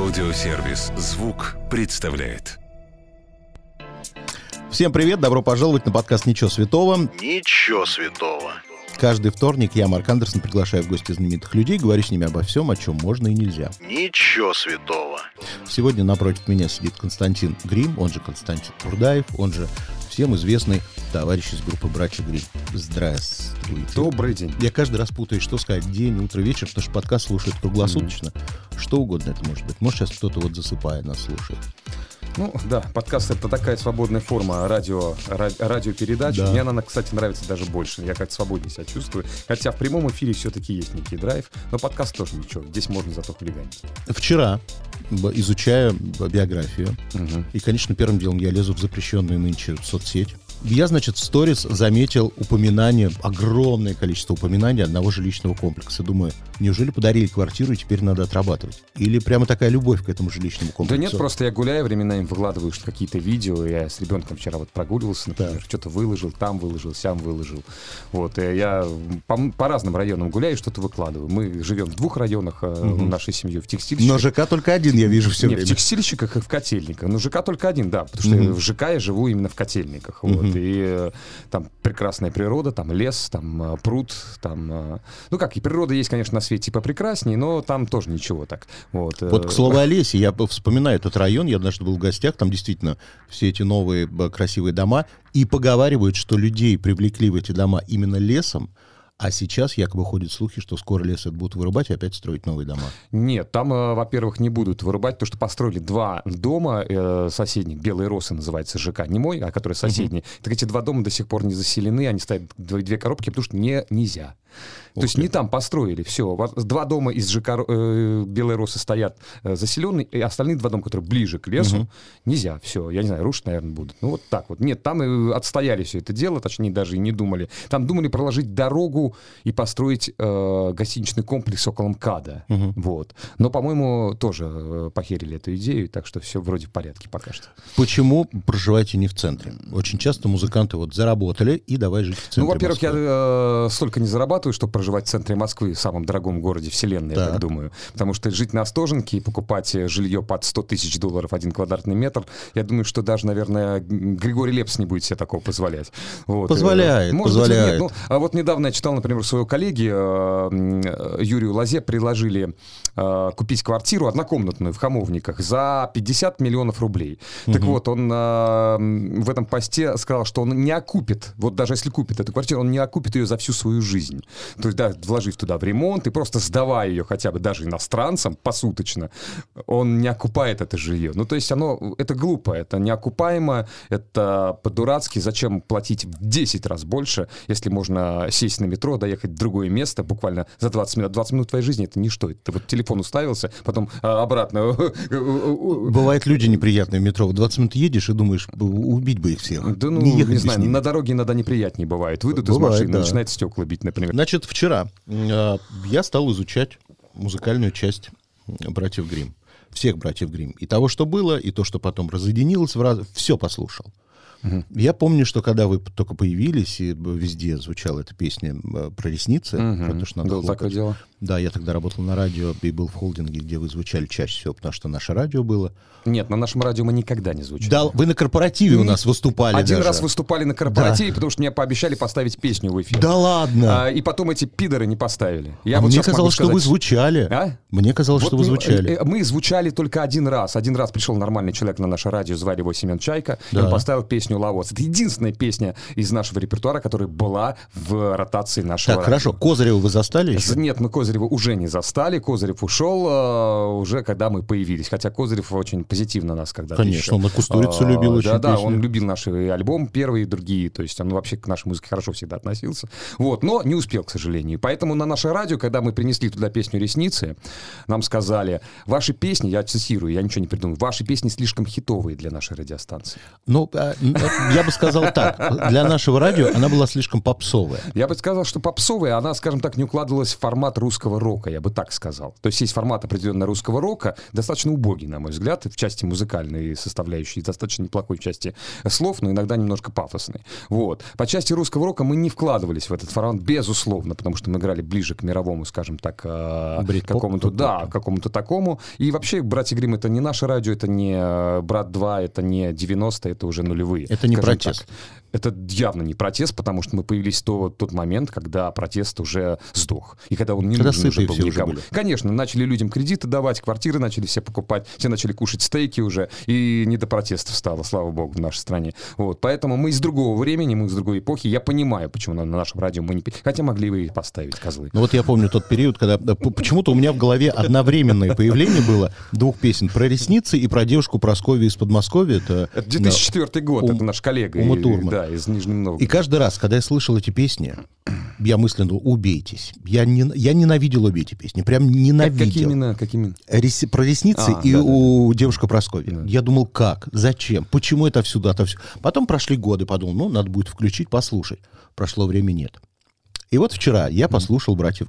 Аудиосервис «Звук» представляет. Всем привет, добро пожаловать на подкаст «Ничего святого». Ничего святого. Каждый вторник я, Марк Андерсон, приглашаю в гости знаменитых людей, говорю с ними обо всем, о чем можно и нельзя. Ничего святого. Сегодня напротив меня сидит Константин Грим, он же Константин Турдаев, он же всем известный товарищ из группы «Братья Грим». Здравствуйте. Добрый день. Я каждый раз путаюсь, что сказать, день, утро, вечер, потому что подкаст слушают круглосуточно. Mm-hmm. Что угодно это может быть. Может, сейчас кто-то вот засыпая нас слушает. Ну да, подкаст это такая свободная форма радио, ради, радиопередачи. Да. Мне она, кстати, нравится даже больше. Я как-то свободнее себя чувствую. Хотя в прямом эфире все-таки есть некий драйв, но подкаст тоже ничего. Здесь можно зато хулиганить. Вчера, изучая биографию, угу. и, конечно, первым делом я лезу в запрещенную нынче соцсеть я, значит, в сторис заметил упоминание, огромное количество упоминаний одного жилищного комплекса. Думаю, неужели подарили квартиру и теперь надо отрабатывать? Или прямо такая любовь к этому жилищному комплексу? Да нет, просто я гуляю временами, выкладываю какие-то видео. Я с ребенком вчера вот прогуливался, например, да. что-то выложил, там выложил, сям выложил. Вот, и я по, по разным районам гуляю, что-то выкладываю. Мы живем в двух районах угу. нашей семьи, в текстильщиках. Но ЖК только один, я вижу все нет, время. в текстильщиках и в котельниках. Но ЖК только один, да, потому что угу. в ЖК я живу именно в котельниках. Вот, вот, и э, там прекрасная природа, там лес, там э, пруд, там... Э, ну как, и природа есть, конечно, на свете типа прекрасней, но там тоже ничего так. Вот, вот к слову о лесе, я вспоминаю этот район, я однажды был в гостях, там действительно все эти новые красивые дома, и поговаривают, что людей привлекли в эти дома именно лесом, а сейчас якобы ходят слухи, что скоро лес это будут вырубать и опять строить новые дома. Нет, там, э, во-первых, не будут вырубать, потому что построили два дома э, соседних, Белые Росы называется ЖК, не мой, а который соседний. Uh-huh. Так эти два дома до сих пор не заселены, они ставят две коробки, потому что не, нельзя. То есть не там построили, все. Два дома из ЖК э, Белой Росы стоят э, заселенные, и остальные два дома, которые ближе к лесу, угу. нельзя. Все, я не знаю, рушить, наверное, будут. Ну вот так вот. Нет, там и отстояли все это дело, точнее даже и не думали. Там думали проложить дорогу и построить э, гостиничный комплекс около МКАДа. Угу. Вот. Но, по-моему, тоже э, похерили эту идею, так что все вроде в порядке пока что. Почему проживаете не в центре? Очень часто музыканты вот заработали и давай жить в центре Ну, во-первых, я э, столько не зарабатываю, чтобы проживать в центре Москвы, в самом дорогом городе вселенной, так. я так думаю. Потому что жить на Остоженке и покупать жилье под 100 тысяч долларов один квадратный метр, я думаю, что даже, наверное, Григорий Лепс не будет себе такого позволять. Вот. Позволяет, Может позволяет. Быть, нет. Ну, а вот недавно я читал, например, своего коллеги э, Юрию Лазе предложили э, купить квартиру однокомнатную в Хамовниках за 50 миллионов рублей. Угу. Так вот, он э, в этом посте сказал, что он не окупит, вот даже если купит эту квартиру, он не окупит ее за всю свою жизнь. То есть, да, вложив туда в ремонт и просто сдавая ее хотя бы даже иностранцам посуточно, он не окупает это жилье. Ну, то есть оно, это глупо, это неокупаемо, это по-дурацки. Зачем платить в 10 раз больше, если можно сесть на метро, доехать в другое место буквально за 20 минут. 20 минут твоей жизни — это ничто. Ты вот телефон уставился, потом а, обратно. Бывают люди неприятные в метро. В 20 минут едешь и думаешь, убить бы их всех. Да ну, не, не знаю, на дороге иногда неприятнее бывает. Выйдут бывает, из машины, да. начинает стекла бить, например. Значит, вчера э, я стал изучать музыкальную часть братьев Грим, всех братьев Грим, и того, что было, и то, что потом разъединилось, в раз... все послушал. Угу. Я помню, что когда вы только появились, и везде звучала эта песня э, про ресницы, угу. про то, что надо Было такое дело. Да, я тогда работал на радио и был в холдинге, где вы звучали чаще всего, потому что наше радио было. Нет, на нашем радио мы никогда не звучали. Да, вы на корпоративе у нас выступали Один даже. раз выступали на корпоративе, да. потому что мне пообещали поставить песню в эфир. Да ладно? А, и потом эти пидоры не поставили. Я а вот мне казалось, что вы звучали. А? Мне казалось, вот что вы звучали. Мы, мы звучали только один раз. Один раз пришел нормальный человек на наше радио, звали его Семен Чайка, да. и он поставил песню «Лавоц». Это единственная песня из нашего репертуара, которая была в ротации нашего Так, хорошо. Козырева вы застали еще? Нет, мы Козырева уже не застали стали. Козырев ушел э, уже, когда мы появились. Хотя Козырев очень позитивно нас когда Конечно, еще. он на Кустурицу а, любил очень Да, да, он любил наши альбомы первые и другие. То есть он вообще к нашей музыке хорошо всегда относился. Вот, но не успел, к сожалению. Поэтому на наше радио, когда мы принесли туда песню «Ресницы», нам сказали, ваши песни, я цитирую, я ничего не придумал, ваши песни слишком хитовые для нашей радиостанции. Ну, а, Я бы сказал так. Для нашего радио она была слишком попсовая. Я бы сказал, что попсовая, она, скажем так, не укладывалась в формат русского рока, я бы так сказал. То есть есть формат определенно русского рока, достаточно убогий, на мой взгляд, в части музыкальной составляющей, достаточно неплохой в части слов, но иногда немножко пафосный. Вот. По части русского рока мы не вкладывались в этот формат, безусловно, потому что мы играли ближе к мировому, скажем так, э, какому-то, да, какому-то такому. И вообще, «Братья Грим это не наше радио, это не э, «Брат 2», это не 90-е, это уже нулевые. Это не протест. так. Это явно не протест, потому что мы появились в то, тот момент, когда протест уже сдох. И когда он не Когда нужен уже был все уже никому. были. Конечно, начали людям кредиты давать, квартиры начали все покупать, все начали кушать стейки уже, и не до протестов стало, слава богу, в нашей стране. Вот, поэтому мы из другого времени, мы из другой эпохи. Я понимаю, почему на, на нашем радио мы не... Хотя могли бы и поставить козлы. Ну вот я помню тот период, когда да, п- почему-то у меня в голове одновременное появление было двух песен про ресницы и про девушку Прасковью из Подмосковья. Это, Это 2004 год, это наш коллега. Ума и- Турман. Да, из Нижнего Новгорода. И каждый раз, когда я слышал эти песни, я мысленно убейтесь. Я, не, я ненавидел обе эти песни, прям Как- ненавидел. какие именно? Какие именно? Реси- про ресницы А, и да, да. у девушка Прасковья. Да. Я думал, как, зачем, почему это всюду, это все. Потом прошли годы, подумал, ну, надо будет включить, послушать. Прошло время, нет. И вот вчера я послушал «Братьев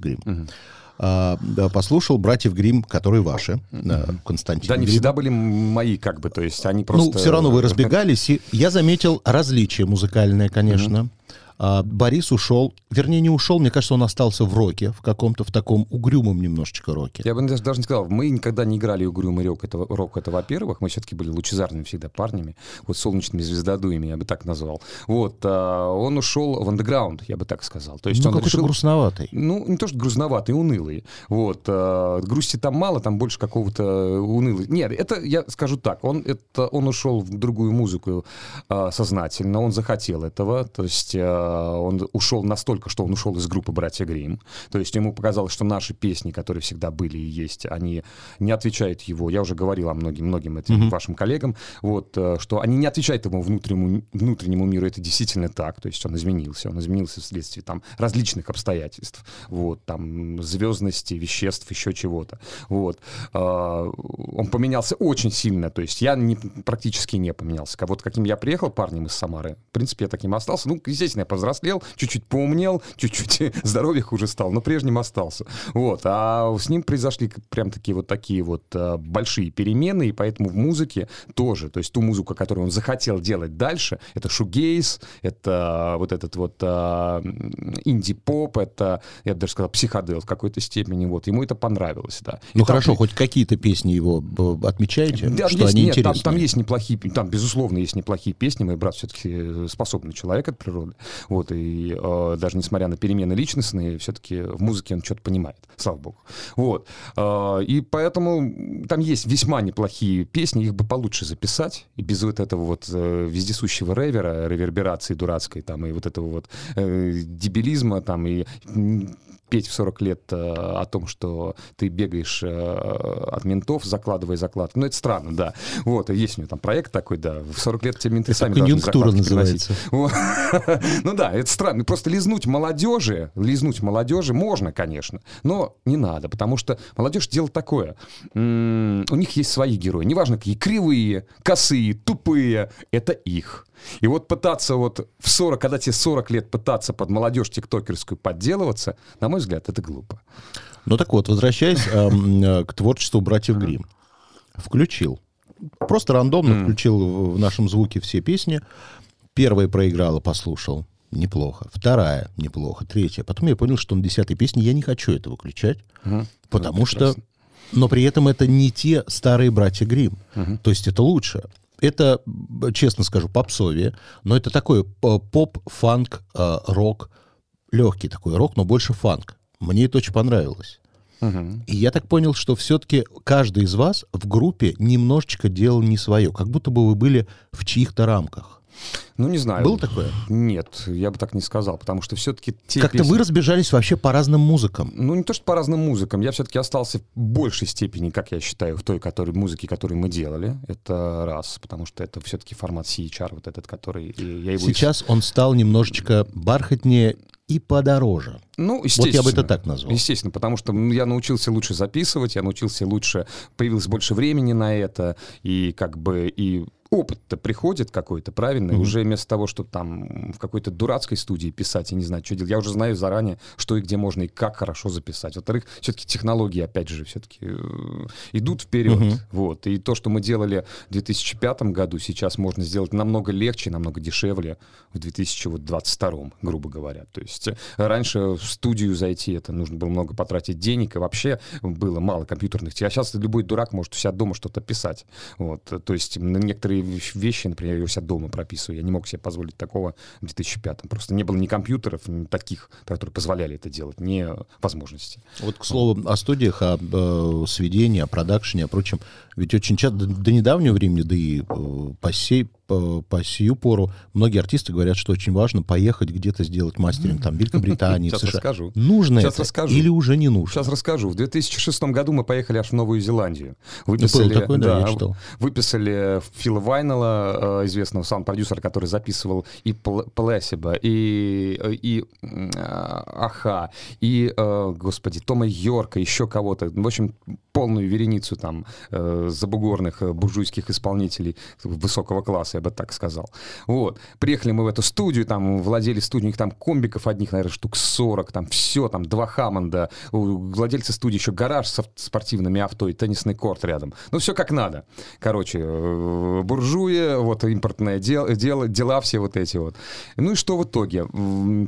Грим. послушал «Братьев Грим, которые ваши, э, Константин Да, они Грим. всегда были мои, как бы, то есть они просто... Ну, все равно вы разбегались, и я заметил различие музыкальное, конечно. А, Борис ушел, вернее, не ушел, мне кажется, он остался в роке, в каком-то, в таком угрюмом немножечко роке. Я бы даже, даже не сказал, мы никогда не играли угрюмый рок, это, рок, это во-первых, мы все-таки были лучезарными всегда парнями, вот солнечными звездодуями, я бы так назвал. Вот, а, он ушел в андеграунд, я бы так сказал. То есть ну, он какой-то решил... грустноватый. Ну, не то, что грустноватый, унылый. Вот. а, грусти там мало, там больше какого-то унылый. Нет, это, я скажу так, он, это, он ушел в другую музыку а, сознательно, он захотел этого, то есть а, он ушел настолько, что он ушел из группы «Братья Грим». То есть ему показалось, что наши песни, которые всегда были и есть, они не отвечают его. Я уже говорил о многим, многим этим вашим коллегам, вот, э, что они не отвечают ему внутреннему, внутреннему миру. Это действительно так. То есть он изменился. Он изменился вследствие там различных обстоятельств. Вот, там звездности, веществ, еще чего-то. Вот. А, Он поменялся очень сильно. То есть я не, практически не поменялся. Как- Вот каким я приехал парнем из Самары, в принципе, я таким остался. Ну, естественно, я повзрослел, чуть-чуть поумнел, чуть-чуть здоровье хуже стал, но прежним остался. Вот. А с ним произошли прям такие вот такие вот а, большие перемены, и поэтому в музыке тоже, то есть ту музыку, которую он захотел делать дальше, это шугейс, это вот этот вот а, инди-поп, это, я бы даже сказал, психодел в какой-то степени, вот, ему это понравилось, да. И Ну там хорошо, при- хоть какие-то песни его б- отмечаете, да, что есть, они нет, там, там есть неплохие, там, безусловно, есть неплохие песни. Мой брат все-таки способный человек от природы. Вот, и э, даже несмотря на перемены личностные, все-таки в музыке он что-то понимает, слава богу. Вот. Э, и поэтому там есть весьма неплохие песни, их бы получше записать, и без вот этого вот э, вездесущего ревера, реверберации дурацкой, там, и вот этого вот э, дебилизма, там, и петь в 40 лет э, о том, что ты бегаешь э, от ментов, закладывая закладки. Ну, это странно, да. Вот, и есть у него там проект такой, да. В 40 лет тебе менты Это сами конъюнктура называется. Вот. Ну да, это странно. Просто лизнуть молодежи, лизнуть молодежи можно, конечно, но не надо, потому что молодежь дело такое. М, У них есть свои герои. Неважно, какие кривые, косые, тупые, это их. И вот пытаться вот в 40, когда тебе 40 лет пытаться под молодежь тиктокерскую подделываться, на мой взгляд, это глупо. Ну так вот, возвращаясь эм, э, к творчеству братьев Грим, включил. Просто рандомно включил в нашем звуке все песни. Первая проиграла, послушал. Неплохо. Вторая неплохо. Третья. Потом я понял, что на десятой песне я не хочу это выключать. Потому Ну, что... Но при этом это не те старые братья Грим. То есть это лучше. Это, честно скажу, попсовее, но это такой п- поп, фанк, э, рок, легкий такой рок, но больше фанк. Мне это очень понравилось. Мгм. И я так понял, что все-таки каждый из вас в группе немножечко делал не свое, как будто бы вы были в чьих-то рамках. Ну, не знаю. Было такое? Нет, я бы так не сказал, потому что все-таки те Как-то песни- вы разбежались вообще по разным музыкам. Ну, не то, что по разным музыкам. Я все-таки остался в большей степени, как я считаю, в той которой, музыке, которую мы делали. Это раз, потому что это все-таки формат CHR, вот этот, который... и я его Сейчас он стал немножечко бархатнее и подороже. Ну, Вот я бы это естественно. так назвал. Естественно, потому что я научился лучше записывать, я научился лучше, появилось больше времени на это, и как бы и опыт-то приходит какой-то, правильно? Мгм. уже вместо того, чтобы там в какой-то дурацкой студии писать и не знать, что делать, я уже знаю заранее, что и где можно и как хорошо записать. Во-вторых, все-таки технологии, опять же, все-таки идут вперед. Мгм. Вот. И то, что мы делали в 2005 году, сейчас можно сделать намного легче, намного дешевле в 2022, грубо говоря. То есть э, раньше в студию зайти, это нужно было много потратить денег, и вообще было мало компьютерных. А сейчас любой дурак может у себя дома что-то писать. Вот. То есть на некоторые вещи, например, я у себя дома прописываю. Я не мог себе позволить такого в 2005. Просто не было ни компьютеров, ни таких, которые позволяли это делать, ни возможностей. Вот, к слову, о студиях, о э, сведении, о продакшене, о прочем. Ведь очень часто, до, до недавнего времени, да и э, по, сей, по, по сию пору, многие артисты говорят, что очень важно поехать где-то сделать мастеринг, там, в Великобритании, в Сейчас США. расскажу. Нужно Сейчас это расскажу. или уже не нужно? Сейчас расскажу. В 2006 году мы поехали аж в Новую Зеландию. Было Выписали, такое, да, я читал. выписали Фила Вайнелла, э, известного саунд-продюсера, который записывал и Пл- Плесиба, и, и а, Аха, и, э, господи, Тома Йорка, еще кого-то. В общем, полную вереницу там э, забугорных э, буржуйских исполнителей высокого класса, бы так сказал. Вот. Приехали мы в эту студию, там владели студией, у них там комбиков одних, наверное, штук 40, там все, там два Хаммонда, у владельца студии еще гараж со спортивными авто и теннисный корт рядом. Ну, все как надо. Короче, э, буржуи, вот импортное дело, дело, дела все вот эти вот. Ну и что в итоге?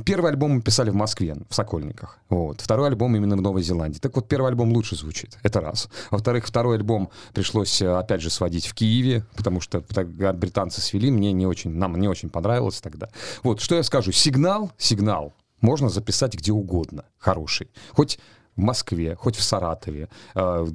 Первый альбом мы писали в Москве, в Сокольниках. Вот. Второй альбом именно в Новой Зеландии. Так вот, первый альбом лучше звучит. Это раз. Во-вторых, второй альбом пришлось, э, опять же, сводить в Киеве, потому что тогда британцы свели, мне не очень, нам не очень понравилось тогда. Вот, что я скажу. Сигнал, сигнал можно записать где угодно, хороший. Хоть в Москве, хоть в Саратове. Э,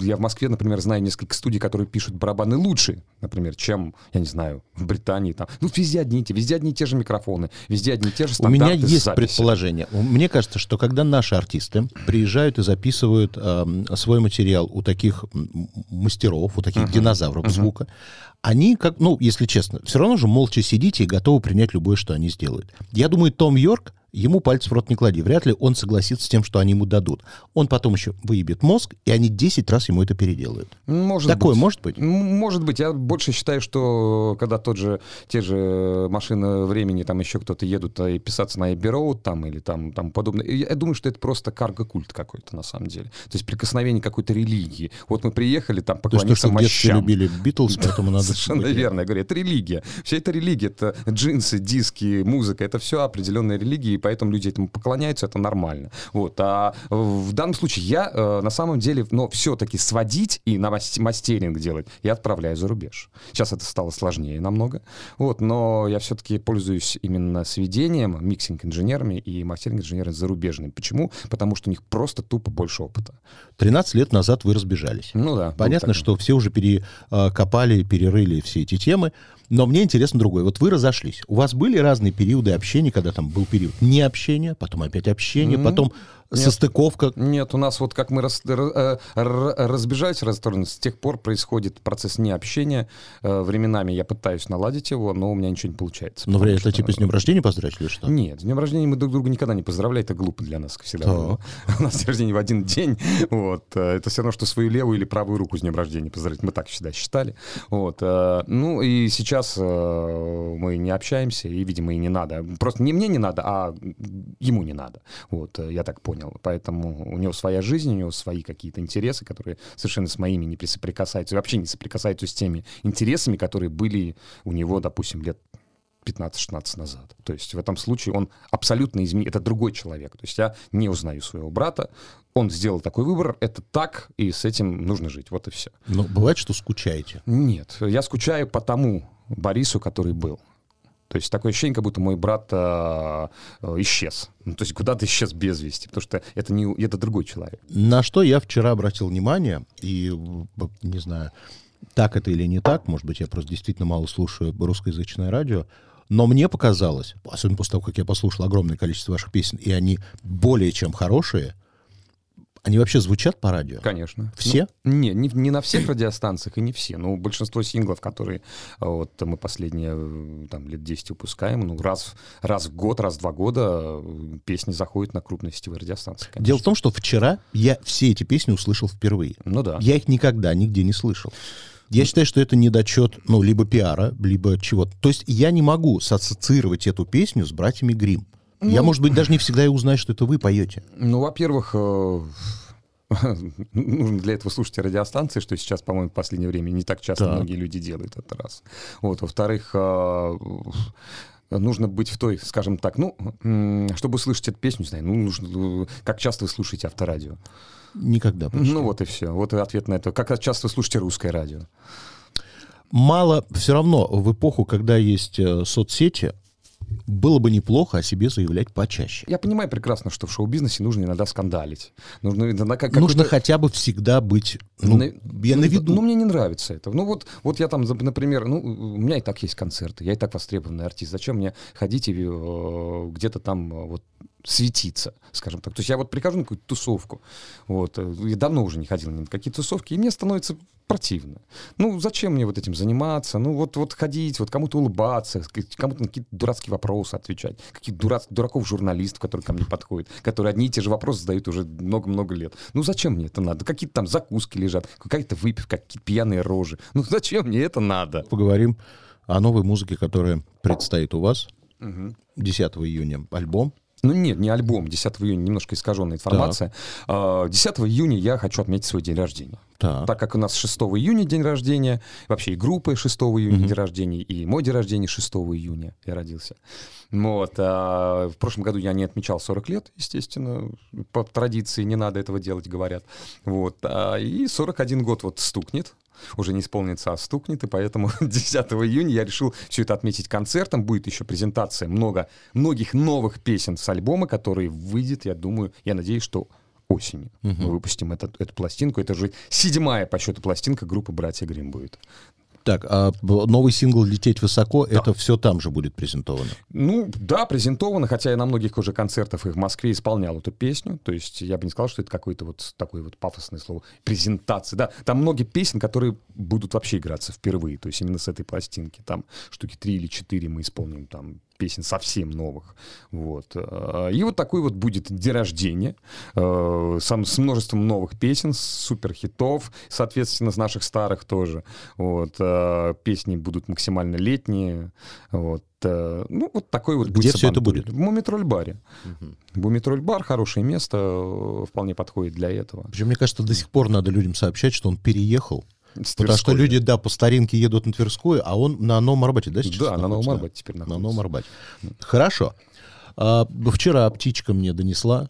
Я в Москве, например, знаю несколько студий, которые пишут барабаны лучше, например, чем, я не знаю, в Британии. Там. Ну, везде одни и те, везде одни и те же микрофоны, везде одни и те же У стандарты меня есть записи. предположение. У- Мне кажется, что когда наши артисты приезжают и записывают эм, свой материал у таких мастеров, у таких динозавров звука, они, как, ну, если честно, все равно же молча сидите и готовы принять любое, что они сделают. Я думаю, Том Йорк, ему пальцы в рот не клади. Вряд ли он согласится с тем, что они ему дадут. Он потом еще выебет мозг, и они 10 раз ему это переделают. Может Такое быть. может быть? Может быть. Я больше считаю, что когда тот же, те же машины времени, там еще кто-то едут а, и писаться на Эбби там или там, там подобное, я думаю, что это просто карго-культ какой-то на самом деле. То есть прикосновение какой-то религии. Вот мы приехали там есть то, поклониться что мощам. любили Битлз, поэтому надо... Совершенно верно. Я говорю, это религия. Вся эта религия, это джинсы, диски, музыка, это все определенная религия, и поэтому люди этому поклоняются, это нормально. Вот. А в данном случае я э, на самом деле, но все-таки сводить и на мас- мастеринг делать я отправляю за рубеж. Сейчас это стало сложнее намного. Вот. Но я все-таки пользуюсь именно сведением, миксинг-инженерами и мастеринг-инженерами зарубежными. Почему? Потому что у них просто тупо больше опыта. 13 лет назад вы разбежались. Ну да. Понятно, что все уже перекопали, перерыли все эти темы. Но мне интересно другое. Вот вы разошлись. У вас были разные периоды общения, когда там был период необщения, потом опять общение, М, потом нет. состыковка. Нет, у нас вот как мы рас- р- э, разбежались стороны, с тех пор происходит процесс необщения. Э, Временами я пытаюсь наладить его, но у меня ничего не получается. Ну, потому это что- типа с днем рождения поздравить или что? Нет, с днем рождения мы друг друга никогда не поздравляем, это глупо для нас всегда Так. было. У нас день рождения в один день, вот, э, это все равно, что свою левую или правую руку с днем рождения поздравить, мы так всегда считали, вот, ну и сейчас мы не общаемся, и, видимо, и не надо, просто не мне не надо, а ему не надо, вот, я так понял, поэтому у него своя жизнь, у него свои какие-то интересы, которые совершенно с моими не соприкасаются, вообще не соприкасаются с теми интересами, которые были у него, допустим, лет 15-16 назад. То есть в этом случае он абсолютно изменил. Это другой человек. То есть я не узнаю своего брата. Он сделал такой выбор. Это так, и с этим нужно жить. Вот и все. Ну, бывает, что скучаете. Нет, я скучаю по тому Борису, который был. То есть такое ощущение, как будто мой брат э, э, исчез. Ну, то есть куда-то исчез без вести, потому что это, не, это другой человек. На что я вчера обратил внимание, и, б- не знаю, так это или не так, может быть, я просто действительно мало слушаю русскоязычное радио, но мне показалось, особенно после того, как я послушал огромное количество ваших песен, и они более чем хорошие, они вообще звучат по радио? Конечно. Все? Ну, не, не, не на всех радиостанциях и не все. Ну, большинство синглов, которые э, вот мы последние э, там, лет 10 выпускаем, ну, раз, раз в год, раз в два года э, песни заходят на крупные сетевые радиостанции. конечно. Дело в том, что вчера я все эти песни услышал впервые. Ну да. Я их никогда нигде не слышал. Я считаю, что это недочет, ну, либо пиара, либо чего-то. То есть я не могу ассоциировать эту песню с братьями Грим. Я, может быть, даже не всегда и узнаю, что это вы поете. Ну, во-первых, э, нужно для этого слушать радиостанции, что сейчас, по-моему, в последнее время не так часто Так. многие люди делают это раз. Вот, во-вторых, э, нужно быть в той, скажем так, ну, чтобы услышать эту песню, не знаю, ну, нужно, э, как часто вы слушаете авторадио? Никогда. почти. Ну, вот и все. Вот и ответ на это. Как часто вы слушаете русское радио? Мало, все равно в эпоху, когда есть соцсети, было бы неплохо о себе заявлять почаще. Я понимаю прекрасно, что в шоу-бизнесе нужно иногда скандалить. Нужно иногда как Нужно хотя бы всегда быть, ну, На- я на виду. Ну, мне не нравится это. Ну, вот, вот я там, например, ну, у меня и так есть концерты, я и так востребованный артист. Зачем мне ходить и э, где-то там э, вот светиться, скажем так. То есть я вот прихожу на какую-то тусовку, вот, э, я давно уже не ходил ни на какие тусовки, и мне становится противно. Ну, зачем мне вот этим заниматься? Ну, вот, вот ходить, вот кому-то улыбаться, кому-то на какие-то дурацкие вопросы отвечать, каких-то дурац, дураков журналистов, которые ко мне подходят, которые одни и те же вопросы задают уже много-много лет. Ну, зачем мне это надо? Какие-то там закуски лежат, какая-то выпивка, какие-то пьяные рожи. Ну, зачем мне это надо? Поговорим о новой музыке, которая предстоит у вас. 10 июня альбом. Ну нет, не альбом. 10 июня немножко искаженная информация. А, 10 июня я хочу отметить свой день рождения. Так. Так как у нас 6 июня день рождения, вообще и группы 6 июня день рождения, и мой день рождения 6 июня я родился. Вот. а, в прошлом году я не отмечал 40 лет, естественно. По традиции не надо этого делать, говорят. Вот. а, и 41 год вот стукнет. Уже не исполнится, а стукнет, и поэтому 10 июня я решил все это отметить концертом. Будет еще презентация много, многих новых песен с альбома, который выйдет, я думаю, я надеюсь, что осенью мы выпустим этот- эту пластинку. Это уже седьмая по счету пластинка группы «Братья Грим» будет. Так, а новый сингл «Лететь высоко» это все там же будет презентовано? Ну, да, презентовано, хотя я на многих уже концертах и в Москве исполнял эту песню. То есть я бы не сказал, что это какое-то вот такое вот пафосное слово. Презентация, да. Там многие песен, которые будут вообще играться впервые. То есть именно с этой пластинки. Там штуки три или четыре мы исполним там песен совсем новых. Вот. Э, И вот такой вот будет день рождения э, сам, с множеством новых песен, с суперхитов, соответственно, с наших старых тоже. Вот. э, Песни будут максимально летние. Вот. Ну, вот такой вот Где всё это будет? В Мумитроль-баре. Мумитроль-бар — хорошее место, вполне подходит для этого. Причем, мне кажется, до сих пор надо людям сообщать, что он переехал. С Потому что люди, да, по старинке едут на Тверскую, а он на Новом Арбате, да, сейчас Да, на Новом? Арбате теперь На находится. Новом Арбате. Хорошо. А, вчера птичка мне донесла,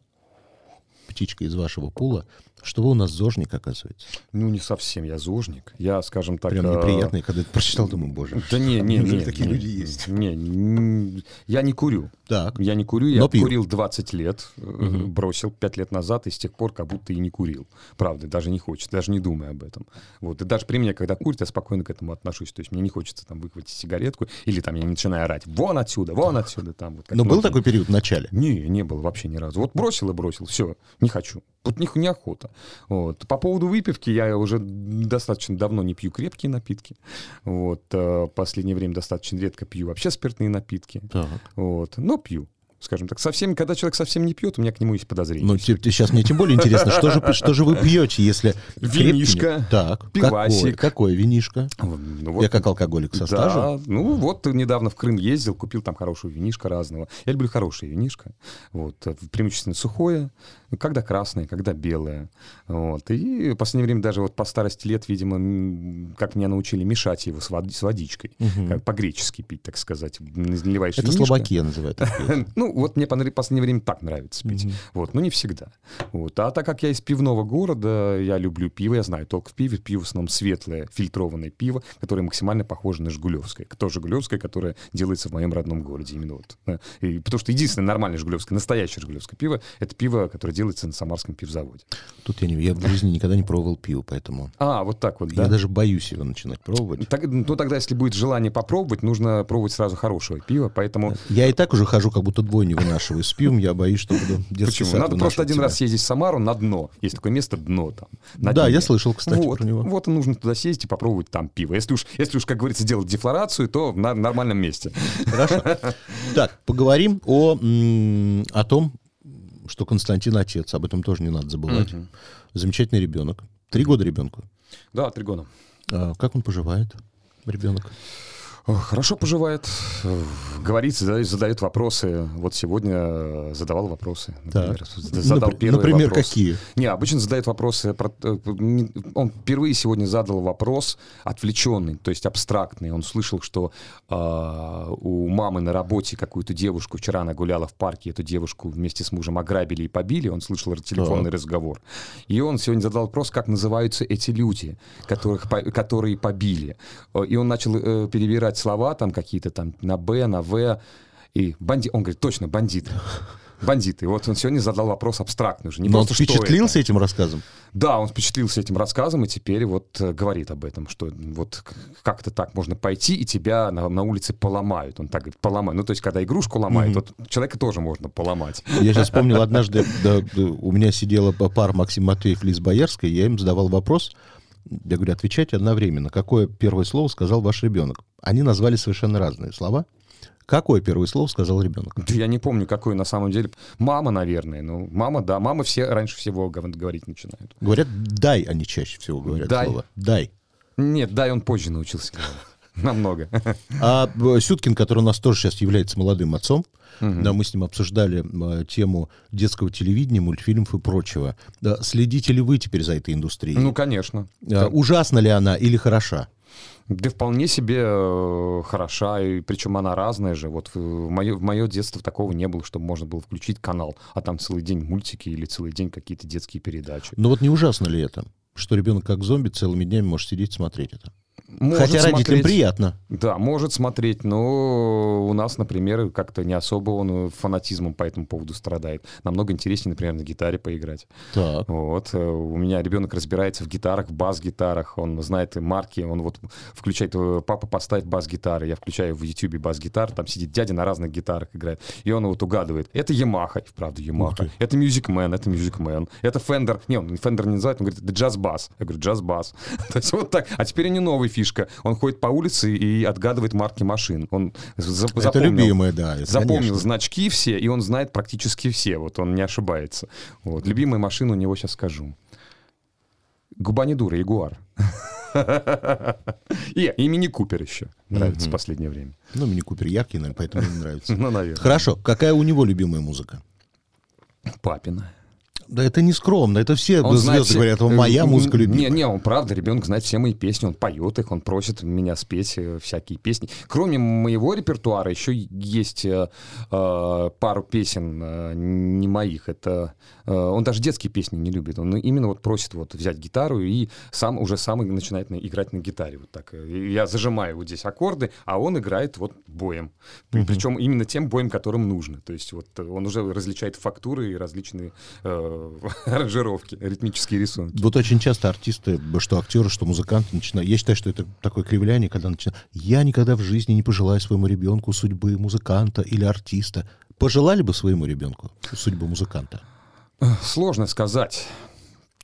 птичка из вашего пула, что вы у нас зожник, оказывается. Ну, не совсем я зожник. Я, скажем так... Прям э, неприятно, я когда это прочитал, думаю, боже. Да не, не, не. такие не, люди есть? Не, не, я не курю. Так. Я не курю, я Но пью. курил 20 лет, э, бросил 5 лет назад, и с тех пор как будто и не курил. Правда, даже не хочется, даже не думая об этом. Вот. И даже при мне, когда курит, я спокойно к этому отношусь. То есть мне не хочется там выхватить сигаретку, или там я не начинаю орать, вон отсюда, вон отсюда. Там, вот, Но был такой период в начале? Не, не было вообще ни разу. Вот бросил и бросил, все, не хочу. Вот них неохота. Вот. По поводу выпивки я уже достаточно давно не пью крепкие напитки. Вот. э, Последнее время достаточно редко пью вообще спиртные напитки. Так. Вот. Но пью. Скажем так, совсем, когда человек совсем не пьет, у меня к нему есть подозрение. Ну, сейчас мне тем более интересно, что же, что же вы пьете, если... Винишко, Так. пивасик. Какое, какое винишко? Ну, вот Я как алкоголик со стажем. Да, ну вот недавно в Крым ездил, купил там хорошую винишко разного. Я люблю хорошее винишко, вот, э, преимущественно сухое, когда красное, когда белое. Вот. И в последнее время даже вот по старости лет, видимо, как меня научили мешать его с, вод- с водичкой, как по-гречески пить, так сказать. Наливаешь Это винишко. слабаки называют. Ну, вот мне в последнее время так нравится пить. Вот, но не всегда. Вот. А так как я из пивного города, я люблю пиво, я знаю толк в пиве. Пиво в основном светлое, фильтрованное пиво, которое максимально похоже на жигулевское. То жигулевское, которое делается в моем родном городе. Именно вот. И, потому что единственное нормальное жигулевское, настоящее жигулевское пиво, это пиво, которое делается на Самарском пивзаводе. Тут я, не, я в жизни никогда не пробовал пиво, поэтому А, вот так вот, да? я даже боюсь его начинать пробовать. Так, ну, тогда, если будет желание попробовать, нужно пробовать сразу хорошее пиво, поэтому... Я и так уже хожу, как будто двойню вынашиваю с пивом, я боюсь, что буду Почему? Надо просто один раз съездить в Самару на дно. Есть такое место дно там. на Да, дне. я слышал, кстати, вот, про него. Вот и нужно туда съездить и попробовать там пиво. Если уж, если уж, как говорится, делать дефлорацию, то на нормальном месте. Хорошо. Так, поговорим о, о том, что Константин отец, об этом тоже не надо забывать. Замечательный ребенок. Три года ребенку. Да, три года. А как он поживает, ребенок? Хорошо поживает, говорит, задает, задает вопросы. Вот сегодня э, задавал вопросы. Например, Так. задал Напр- первый например, вопрос. какие? Не, обычно задает вопросы. Про, э, он впервые сегодня задал вопрос отвлеченный, то есть абстрактный. Он слышал, что а, у мамы на работе какую-то девушку, вчера она гуляла в парке, эту девушку вместе с мужем ограбили и побили. Он слышал телефонный разговор. И он сегодня задал вопрос, как называются эти люди, которых, которые побили. Э, И он начал э, перебирать слова там какие-то там на Б, на В. И банди... Он говорит, точно, бандиты. Бандиты. И вот он сегодня задал вопрос абстрактный уже. Не Но он просто, что впечатлился этим рассказом? Да, он впечатлился этим рассказом и теперь вот э, говорит об этом, что вот как-то так можно пойти и тебя на, на улице поломают. Он так говорит, поломают. Ну, то есть, когда игрушку ломают, вот человека тоже можно поломать. Я сейчас вспомнил, однажды да, у меня сидела па- пара Максим Матвеев, Лиз Боярская, я им задавал вопрос, я говорю, отвечайте одновременно. Какое первое слово сказал ваш ребенок? Они назвали совершенно разные слова. Какое первое слово сказал ребенок? Да Я не помню, какой на самом деле. Мама, наверное. Ну, мама, да. Мама все раньше всего гов- говорить начинают. Говорят, дай, они чаще всего говорят Дай. слово. Дай. Нет, да, и он позже научился говорить. Намного. А Сюткин, который у нас тоже сейчас является молодым отцом, да, мы с ним обсуждали э, тему детского телевидения, мультфильмов и прочего. Да, следите ли вы теперь за этой индустрией? Ну, конечно. А, ужасна ли она или хороша? Да вполне себе э, хороша, и причем она разная же. Вот в мое, в мое детство такого не было, чтобы можно было включить канал, а там целый день мультики или целый день какие-то детские передачи. Но вот не ужасно ли это? Что ребенок как зомби целыми днями может сидеть смотреть это. Может Хотя родителям смотреть. приятно. Да, может смотреть, но у нас, например, как-то не особо он фанатизмом по этому поводу страдает. Намного интереснее, например, на гитаре поиграть. Так. Вот. э, У меня ребенок разбирается в гитарах, в бас-гитарах, он знает марки, он вот включает, э, папа поставит бас-гитары, я включаю в YouTube бас-гитар, там сидит дядя на разных гитарах играет, и он вот угадывает. Это Yamaha, и вправду Yamaha. Это Music Man, это Music Man. Это Fender. Не, он Fender не называет, он говорит, это джаз-бас. Я говорю, джаз-бас. То есть вот так. А теперь у него новая фишка. Он ходит по улице и отгадывает марки машин. Он за- Это запомнил- любимое, да. это, Запомнил конечно. значки все, и он знает практически все. Вот он не ошибается. Вот. Любимая машина у него сейчас скажу. Губа не дура, Ягуар. И, и Мини Купер еще нравится в последнее время. Ну, Мини Купер яркий, наверное, поэтому ему нравится. Ну, наверное. Хорошо. Какая у него любимая музыка? Папина. Да это не скромно, это все Он знает звезды все- говорят, «О, моя э, музыка Не, любимая. не, он правда, ребенок знает все мои песни, он поет их, он просит меня спеть э, всякие песни. Кроме моего репертуара еще есть э, э, пару песен э, не моих. Это э, он даже детские песни не любит. Он именно вот просит вот взять гитару и сам уже сам начинает на- играть на гитаре вот так. Я зажимаю вот здесь аккорды, а он играет вот боем. При- Причем именно тем боем, которым нужно. То есть вот он уже различает фактуры и различные э, аранжировки, ритмические рисунки. Вот очень часто артисты, что актеры, что музыканты начинают... Я считаю, что это такое кривляние, когда начинают... Я никогда в жизни не пожелаю своему ребенку судьбы музыканта или артиста. Пожелали бы своему ребенку судьбу музыканта? Сложно сказать.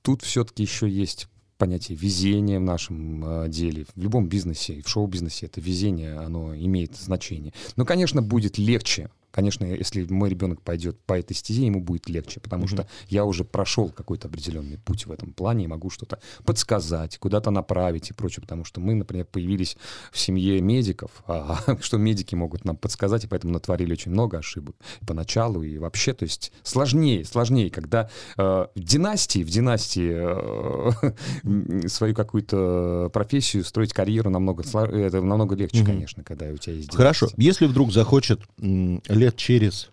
Тут все-таки еще есть понятие везения в нашем э, деле. В любом бизнесе, в шоу-бизнесе это везение, оно имеет значение. Но, конечно, будет легче. Конечно, если мой ребенок пойдет по этой стезе, ему будет легче, потому что я уже прошел какой-то определенный путь в этом плане и могу что-то подсказать, куда-то направить и прочее, потому что мы, например, появились в семье медиков, а что медики могут нам подсказать, и поэтому натворили очень много ошибок и поначалу и вообще, то есть сложнее, сложнее, когда э, в династии, в династии э, свою какую-то профессию строить карьеру намного сло- это намного легче, конечно, когда у тебя есть династия. Хорошо. Если вдруг захочет лет через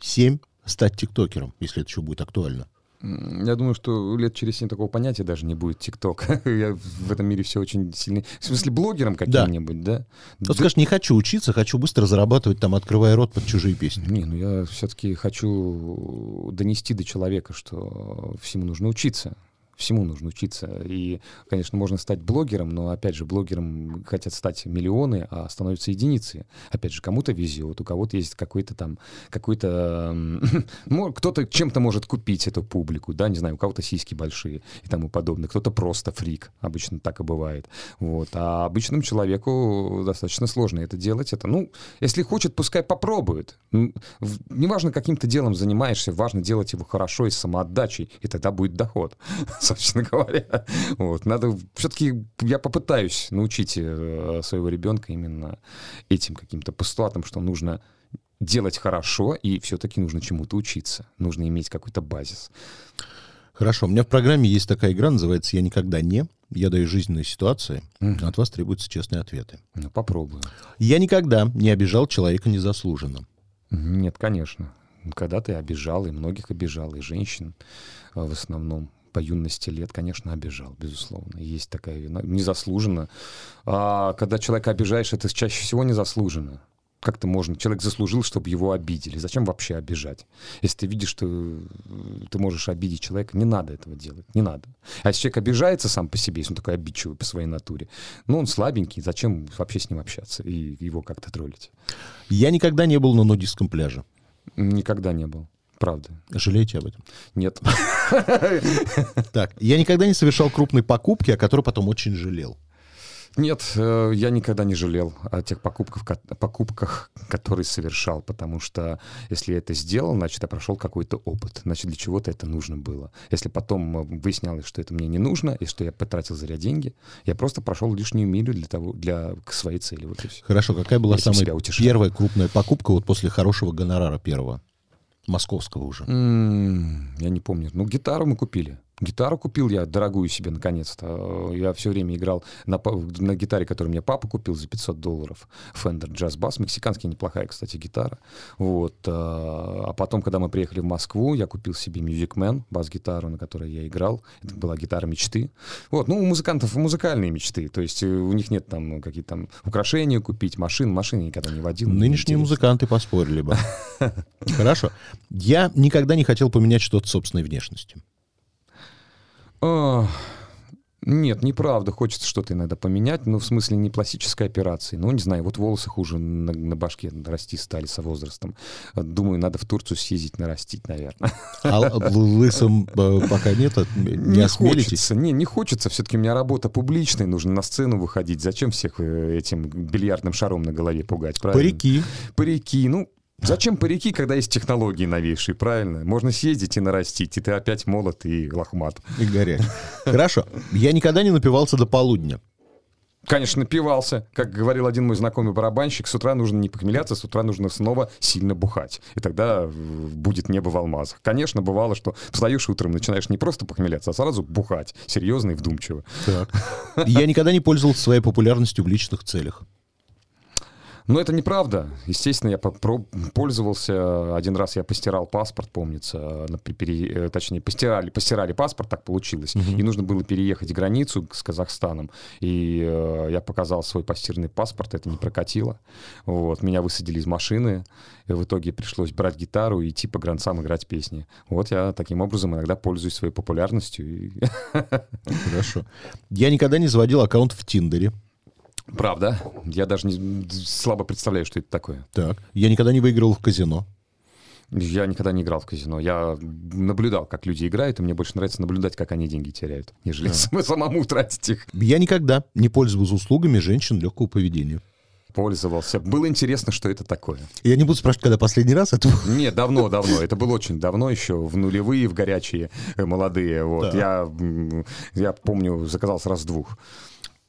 семь стать тиктокером, если это еще будет актуально. Я думаю, что лет через семь такого понятия даже не будет ТикТок. Я в этом мире все очень сильно... В смысле, блогером каким-нибудь, да? Да- скажешь, не хочу учиться, хочу быстро зарабатывать, там, открывая рот под чужие песни. Не, ну я все-таки хочу донести до человека, что всему нужно учиться. Всему нужно учиться. И, конечно, можно стать блогером, но, опять же, блогером хотят стать миллионы, а становятся единицы. Опять же, кому-то везет, у кого-то есть какой-то там, какой-то... Кто-то чем-то может купить эту публику, да, не знаю, у кого-то сиськи большие и тому подобное. Кто-то просто фрик, обычно так и бывает. Вот. А обычному человеку достаточно сложно это делать. Это, ну, если хочет, пускай попробует. Неважно, каким ты делом занимаешься, важно делать его хорошо и с самоотдачей, и тогда будет доход. собственно говоря. Вот. Надо все-таки, я попытаюсь научить э, своего ребенка именно этим каким-то постулатам, что нужно делать хорошо, и все-таки нужно чему-то учиться. Нужно иметь какой-то базис. Хорошо, у меня в программе есть такая игра, называется «Я никогда не». Я даю жизненные ситуации, Мгм. от вас требуются честные ответы. Ну, попробую. Я никогда не обижал человека незаслуженно. Нет, конечно. Когда ты обижал, и многих обижал, и женщин э, в основном по юности лет, конечно, обижал, безусловно. Есть такая вина. Незаслуженно. А когда человека обижаешь, это чаще всего незаслуженно. Как-то можно... Человек заслужил, чтобы его обидели. Зачем вообще обижать? Если ты видишь, что э, ты можешь обидеть человека, не надо этого делать. Не надо. А если человек обижается сам по себе, если он такой обидчивый по своей натуре, ну, он слабенький, зачем вообще с ним общаться и его как-то троллить? Я никогда не был на нудистском пляже. Никогда не был. Правда. Жалеете об этом? Нет. Так, я никогда не совершал крупной покупки, о которой потом очень жалел. Нет, э, я никогда не жалел о тех покупках, покупках, которые совершал, потому что если я это сделал, значит, я прошел какой-то опыт, значит, для чего-то это нужно было. Если потом э, выяснялось, что это мне не нужно, и что я потратил зря деньги, я просто прошел лишнюю милю для того, для к своей цели. Вот. Хорошо, какая была Этим самая первая крупная покупка вот после хорошего гонорара первого? Московского уже. М, Я не помню. Ну, гитару мы купили. Гитару купил я дорогую себе наконец-то. Я все время играл на, на гитаре, которую мне папа купил за 500 долларов. Fender Jazz Bass. Мексиканский неплохая, кстати, гитара. Вот. а а потом, когда мы приехали в Москву, я купил себе Music Man, бас-гитару, на которой я играл. Это была гитара мечты. Вот. Ну, у музыкантов музыкальные мечты. То есть э, у них нет там какие-то там украшения купить, машин. Машины никогда не водил. Нынешние музыканты поспорили бы. Хорошо. Я никогда не хотел поменять что-то собственной внешности. А, Нет, неправда. Хочется что-то иногда поменять. Ну, в смысле, не пластической операции. Ну, не знаю, вот волосы хуже на, на башке расти стали со возрастом. Думаю, надо в Турцию съездить, нарастить, наверное. А лысым э, пока нет, а не осмелитесь? хочется. Не, не хочется. Все-таки у меня работа публичная, нужно на сцену выходить. Зачем всех э, этим бильярдным шаром на голове пугать, правильно? Парики. Парики, ну, Зачем парики, когда есть технологии новейшие, правильно? Можно съездить и нарастить, и ты опять молод и лохмат. И горячий. Хорошо. Я никогда не напивался до полудня. Конечно, напивался. Как говорил один мой знакомый барабанщик, с утра нужно не похмеляться, с утра нужно снова сильно бухать. И тогда э, будет небо в алмазах. Конечно, бывало, что встаешь утром, начинаешь не просто похмеляться, а сразу бухать. Серьезно и вдумчиво. Так. Я никогда не пользовался своей популярностью в личных целях. Но это неправда. Естественно, я пользовался. Один раз я постирал паспорт, помнится. пере- э, Точнее, постирали, постирали паспорт, так получилось. И нужно было переехать границу с Казахстаном. И э, я показал свой постиранный паспорт, это не прокатило. Вот. Меня высадили из машины. И в итоге пришлось брать гитару и идти по гранцам играть песни. Вот я таким образом иногда пользуюсь своей популярностью. Хорошо. Я никогда не заводил аккаунт в Тиндере. Правда. Я даже не, слабо представляю, что это такое. Так. Я никогда не выиграл в казино. Я никогда не играл в казино. Я наблюдал, как люди играют, и мне больше нравится наблюдать, как они деньги теряют, нежели сам- самому тратить их. Я никогда не пользовался услугами женщин легкого поведения. Пользовался. Было интересно, что это такое. Я не буду спрашивать, когда последний раз это было. Нет, давно, давно. Это было очень давно еще, в нулевые, в горячие, э, молодые. Вот. Так. Я, я помню, заказал сразу двух.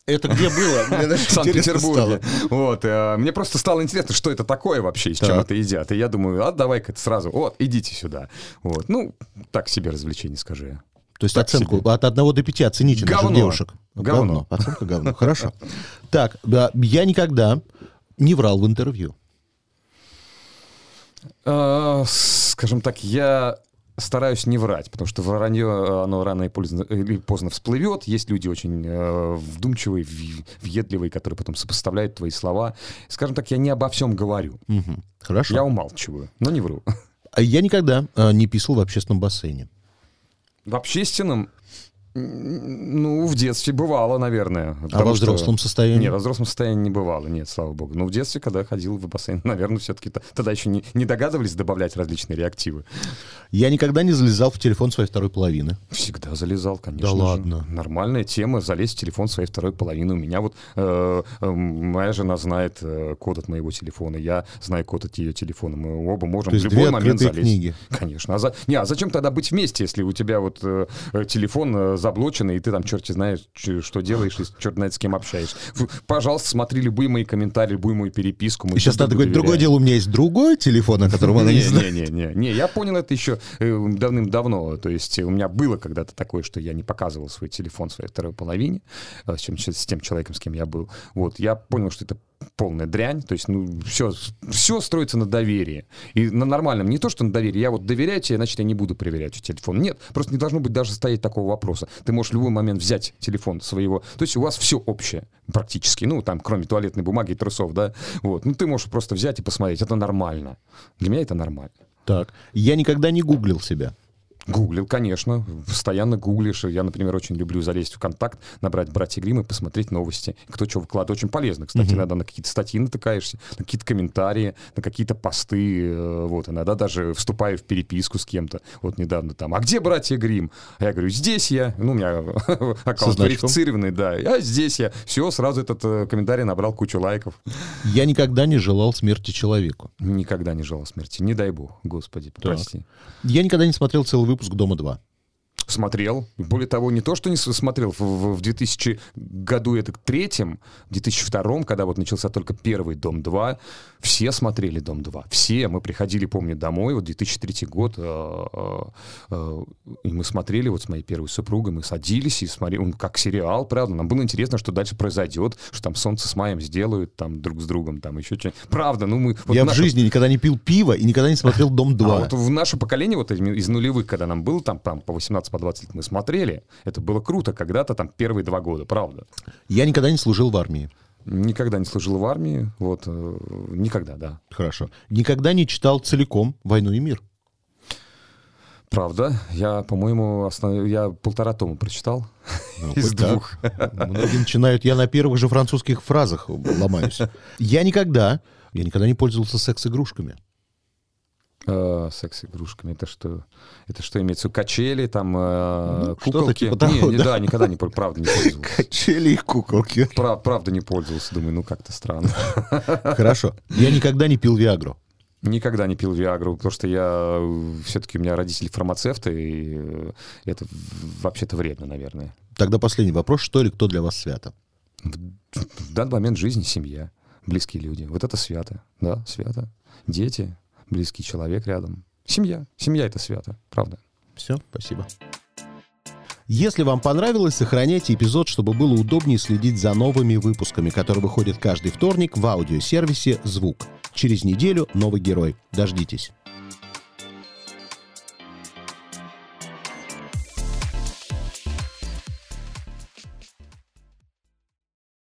Это где было? В Санкт-Петербурге. Вот, э, мне просто стало интересно, что это такое вообще, с чем это едят. И я думаю, а давай-ка сразу, вот, идите сюда. Вот, ну, так себе развлечение, скажи я. То есть Так оценку себе. от 1 до 5 оцените Говно. девушек. Говно. Оценка говно. Хорошо. Так, я никогда не врал в интервью. А, Скажем так, я стараюсь не врать, потому что вранье, э, оно рано и поздно, или поздно всплывет. Есть люди очень э, вдумчивые, въедливые, которые потом сопоставляют твои слова. Скажем так, я не обо всем говорю. Мгм. Хорошо. Я умалчиваю, но не вру. А Я никогда а, не писал в общественном бассейне. В общественном, ну, в детстве бывало, наверное. А во что- взрослом состоянии? Нет, во взрослом состоянии не бывало, нет, слава богу. Но в детстве, когда ходил в бассейн, наверное, все-таки тогда еще не, не догадывались добавлять различные реактивы. Я никогда не залезал в телефон своей второй половины. Всегда залезал, конечно. Да же. ладно? Нормальная тема, залезть в телефон своей второй половины. У меня вот э, э, моя жена знает э, код от моего телефона, я знаю код от ее телефона. Мы оба можем То есть в любой две момент залезть. книги. Конечно. А, за- не, а зачем тогда быть вместе, если у тебя вот э, э, телефон э, заблочено, и ты там черти знаешь, что делаешь, и черт знает с кем общаешься. Пожалуйста, смотри любые мои комментарии, любую мою переписку. мы И сейчас надо говорить, другое доверяем». дело, у меня есть другой телефон, о котором она не знает. не, не, не, не, я понял это еще э, давным-давно. То есть у меня было когда-то такое, что я не показывал свой телефон своей второй половине, э, с тем человеком, с кем я был. Вот, я понял, что это полная дрянь, то есть, ну, все, все строится на доверии. И на нормальном, не то, что на доверии, я вот доверяю тебе, значит, я не буду проверять телефон. Нет, просто не должно быть даже стоять такого вопроса. Ты можешь в любой момент взять телефон своего, то есть у вас все общее практически, ну, там, кроме туалетной бумаги и трусов, да, вот, ну, ты можешь просто взять и посмотреть, это нормально. Для меня это нормально. Так, я никогда не гуглил себя. Гуглил, конечно, постоянно гуглишь. Я, например, очень люблю залезть в контакт, набрать «Братья Гримм» и посмотреть новости. Кто что выкладывает. Очень полезно, кстати. Иногда на какие-то статьи натыкаешься, на какие-то комментарии, на какие-то посты. э, Вот, иногда даже вступаю в переписку с кем-то. Вот недавно там, а где «Братья Гримм?» А я говорю, здесь я. Ну, у меня аккаунт верифицированный, да. А здесь я. Все, сразу этот э, комментарий набрал кучу лайков. Я никогда не желал смерти человеку. Никогда не желал смерти. Не дай бог, господи, прости. Я никогда не смотрел целый выпуск «Дома-2». Смотрел. Более того, не то, что не смотрел в, в- в 2000 году, это третьем, в 2002, когда вот начался только первый «Дом-2», все смотрели «Дом-2». Все. Мы приходили, помню, домой, вот 2003 год, э, э, э, и мы смотрели вот с моей первой супругой, мы садились и смотрели, он как сериал, правда. Нам было интересно, что дальше произойдет, что там «Солнце с маем» сделают там друг с другом, там еще что-нибудь. Правда, ну мы... вот я в наше- жизни никогда не пил пиво и никогда не смотрел «Дом-2». а вот в наше поколение, вот из нулевых, когда нам было там, там по 18, по 20 лет, мы смотрели, это было круто когда-то, там первые два года, правда. Я никогда не служил в армии. Никогда не служил в армии, вот, э, никогда, да. Хорошо. Никогда не читал целиком «Войну и мир». Правда, я, по-моему, основ- я полтора тома прочитал Ну, из так. двух. Многие начинают, я на первых же французских фразах ломаюсь. Я никогда, я никогда не пользовался секс-игрушками. Э, Секс-игрушками, это что? Это что имеется? Качели, там, э, Ну, куколки? типа того, не, не, да. да, никогда не, правда, не пользовался. Качели и куколки. Прав- Правда не пользовался, думаю, ну как-то странно. Хорошо. Я никогда не пил Виагру. Никогда не пил Виагру, потому что я все-таки у меня родители фармацевты, и э, это вообще-то вредно, наверное. Тогда последний вопрос. Что или кто для вас свято? В, в данный момент жизни семья, близкие люди. Вот это свято. Да, свято. Дети, близкий человек рядом. Семья. Семья это свято, правда. Все, спасибо. Если вам понравилось, сохраняйте эпизод, чтобы было удобнее следить за новыми выпусками, которые выходят каждый вторник в аудиосервисе «Звук». Через неделю новый герой. Дождитесь.